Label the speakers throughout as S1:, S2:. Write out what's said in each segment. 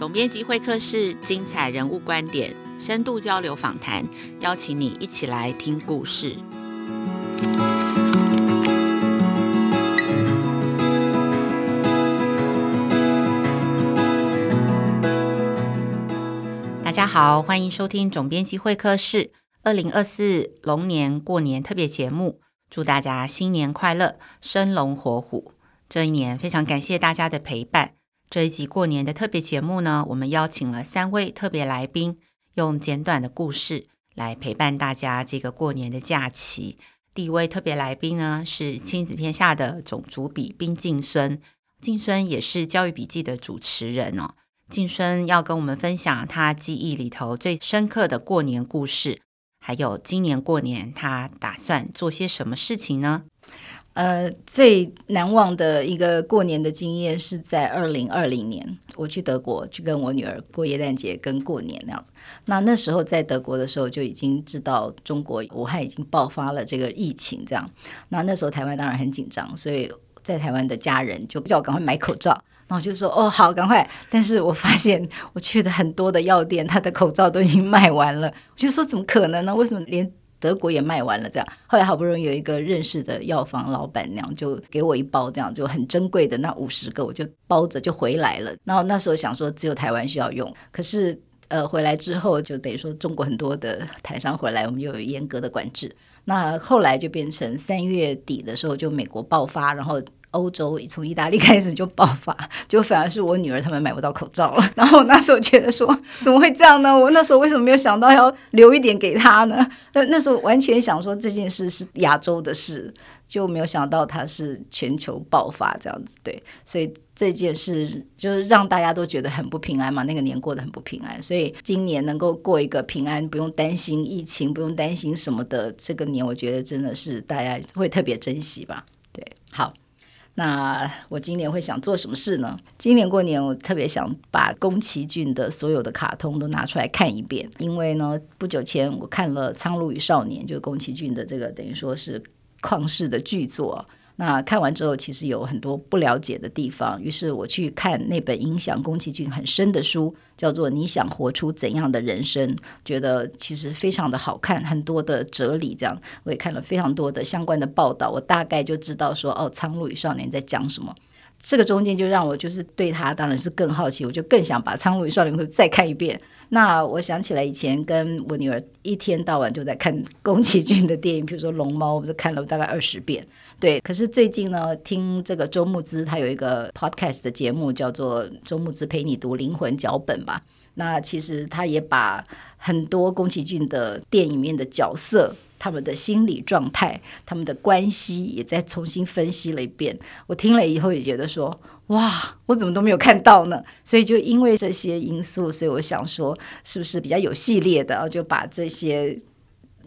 S1: 总编辑会客室，精彩人物观点，深度交流访谈，邀请你一起来听故事。大家好，欢迎收听总编辑会客室二零二四龙年过年特别节目，祝大家新年快乐，生龙活虎。这一年非常感谢大家的陪伴。这一集过年的特别节目呢，我们邀请了三位特别来宾，用简短的故事来陪伴大家这个过年的假期。第一位特别来宾呢，是亲子天下的总主笔宾静孙，静孙也是教育笔记的主持人哦。静孙要跟我们分享他记忆里头最深刻的过年故事，还有今年过年他打算做些什么事情呢？
S2: 呃，最难忘的一个过年的经验是在二零二零年，我去德国去跟我女儿过耶诞节跟过年那样子。那那时候在德国的时候就已经知道中国武汉已经爆发了这个疫情，这样。那那时候台湾当然很紧张，所以在台湾的家人就叫我赶快买口罩。然后就说哦好，赶快。但是我发现我去的很多的药店，他的口罩都已经卖完了。我就说怎么可能呢？为什么连德国也卖完了，这样，后来好不容易有一个认识的药房老板娘就给我一包这样就很珍贵的那五十个，我就包着就回来了。然后那时候想说只有台湾需要用，可是呃回来之后就等于说中国很多的台商回来，我们又有严格的管制。那后来就变成三月底的时候就美国爆发，然后。欧洲从意大利开始就爆发，就反而是我女儿他们买不到口罩了。然后我那时候觉得说，怎么会这样呢？我那时候为什么没有想到要留一点给她呢？那那时候完全想说这件事是亚洲的事，就没有想到它是全球爆发这样子。对，所以这件事就是让大家都觉得很不平安嘛。那个年过得很不平安，所以今年能够过一个平安，不用担心疫情，不用担心什么的这个年，我觉得真的是大家会特别珍惜吧。对，好。那我今年会想做什么事呢？今年过年我特别想把宫崎骏的所有的卡通都拿出来看一遍，因为呢，不久前我看了《苍鹭与少年》，就是宫崎骏的这个等于说是旷世的巨作。那看完之后，其实有很多不了解的地方，于是我去看那本影响宫崎骏很深的书，叫做《你想活出怎样的人生》，觉得其实非常的好看，很多的哲理。这样，我也看了非常多的相关的报道，我大概就知道说，哦，《苍鹭与少年》在讲什么。这个中间就让我就是对他当然是更好奇，我就更想把《苍鹭与少年》会再看一遍。那我想起来以前跟我女儿一天到晚就在看宫崎骏的电影，比如说《龙猫》，我不是看了大概二十遍。对，可是最近呢，听这个周牧之他有一个 podcast 的节目，叫做《周牧之陪你读灵魂脚本》吧。那其实他也把很多宫崎骏的电影里面的角色。他们的心理状态，他们的关系也再重新分析了一遍。我听了以后也觉得说，哇，我怎么都没有看到呢？所以就因为这些因素，所以我想说，是不是比较有系列的，就把这些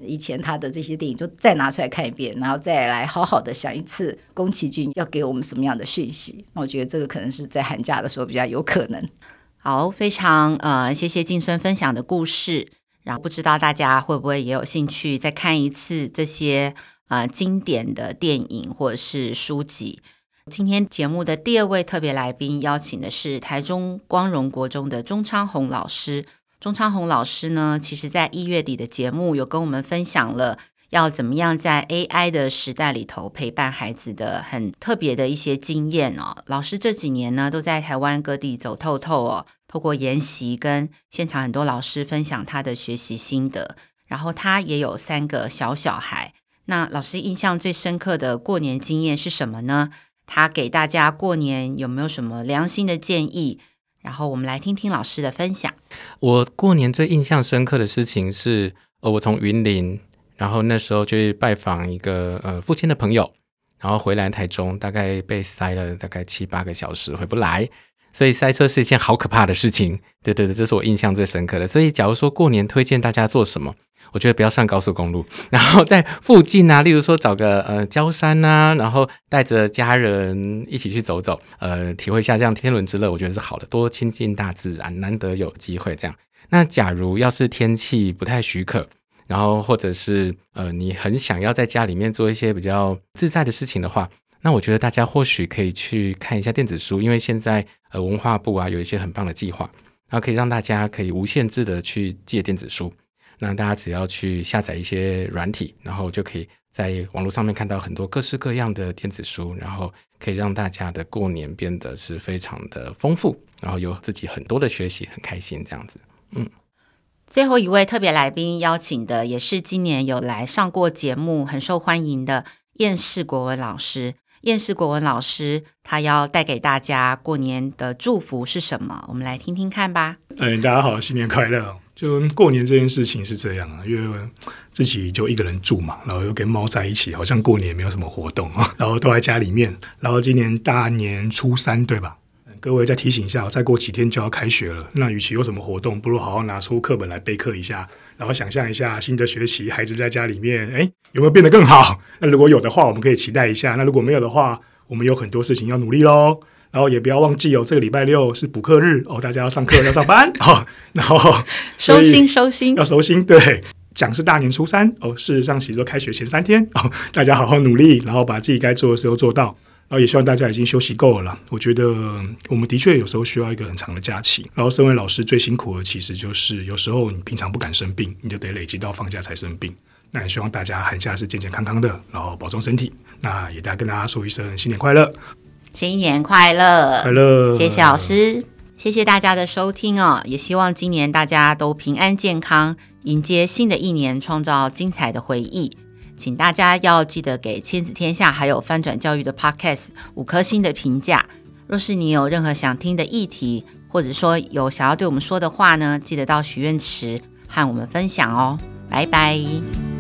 S2: 以前他的这些电影就再拿出来看一遍，然后再来好好的想一次宫崎骏要给我们什么样的讯息。那我觉得这个可能是在寒假的时候比较有可能。
S1: 好，非常呃，谢谢静孙分享的故事。然后不知道大家会不会也有兴趣再看一次这些呃经典的电影或者是书籍？今天节目的第二位特别来宾邀请的是台中光荣国中的钟昌宏老师。钟昌宏老师呢，其实在一月底的节目有跟我们分享了要怎么样在 AI 的时代里头陪伴孩子的很特别的一些经验哦。老师这几年呢都在台湾各地走透透哦。透过研习跟现场很多老师分享他的学习心得，然后他也有三个小小孩。那老师印象最深刻的过年经验是什么呢？他给大家过年有没有什么良心的建议？然后我们来听听老师的分享。
S3: 我过年最印象深刻的事情是，呃，我从云林，然后那时候去拜访一个呃父亲的朋友，然后回来台中，大概被塞了大概七八个小时，回不来。所以塞车是一件好可怕的事情，对对对，这是我印象最深刻的。所以，假如说过年推荐大家做什么，我觉得不要上高速公路，然后在附近啊，例如说找个呃郊山啊，然后带着家人一起去走走，呃，体会一下这样天伦之乐，我觉得是好的。多亲近大自然，难得有机会这样。那假如要是天气不太许可，然后或者是呃你很想要在家里面做一些比较自在的事情的话。那我觉得大家或许可以去看一下电子书，因为现在呃文化部啊有一些很棒的计划。然后可以让大家可以无限制的去借电子书。那大家只要去下载一些软体，然后就可以在网络上面看到很多各式各样的电子书，然后可以让大家的过年变得是非常的丰富，然后有自己很多的学习，很开心这样子。嗯，
S1: 最后一位特别来宾邀请的也是今年有来上过节目、很受欢迎的燕世国文老师。燕世国文老师他要带给大家过年的祝福是什么？我们来听听看吧。
S4: 嗯，大家好，新年快乐。就过年这件事情是这样啊，因为自己就一个人住嘛，然后又跟猫在一起，好像过年也没有什么活动啊，然后都在家里面。然后今年大年初三，对吧？各位再提醒一下，再过几天就要开学了。那与其有什么活动，不如好好拿出课本来备课一下，然后想象一下新的学期，孩子在家里面，哎，有没有变得更好？那如果有的话，我们可以期待一下；那如果没有的话，我们有很多事情要努力喽。然后也不要忘记哦，这个礼拜六是补课日哦，大家要上课要上班哦。然后
S1: 收心收心
S4: 要收心，对，讲是大年初三哦，事实上其实都开学前三天哦，大家好好努力，然后把自己该做的时候做到。然后也希望大家已经休息够了啦。我觉得我们的确有时候需要一个很长的假期。然后身为老师最辛苦的其实就是有时候你平常不敢生病，你就得累积到放假才生病。那也希望大家寒假是健健康康的，然后保重身体。那也大家跟大家说一声新年快乐。
S1: 新年快乐，
S4: 快乐！
S1: 谢谢老师，谢谢大家的收听哦。也希望今年大家都平安健康，迎接新的一年，创造精彩的回忆。请大家要记得给《亲子天下》还有翻转教育的 Podcast 五颗星的评价。若是你有任何想听的议题，或者说有想要对我们说的话呢，记得到许愿池和我们分享哦。拜拜。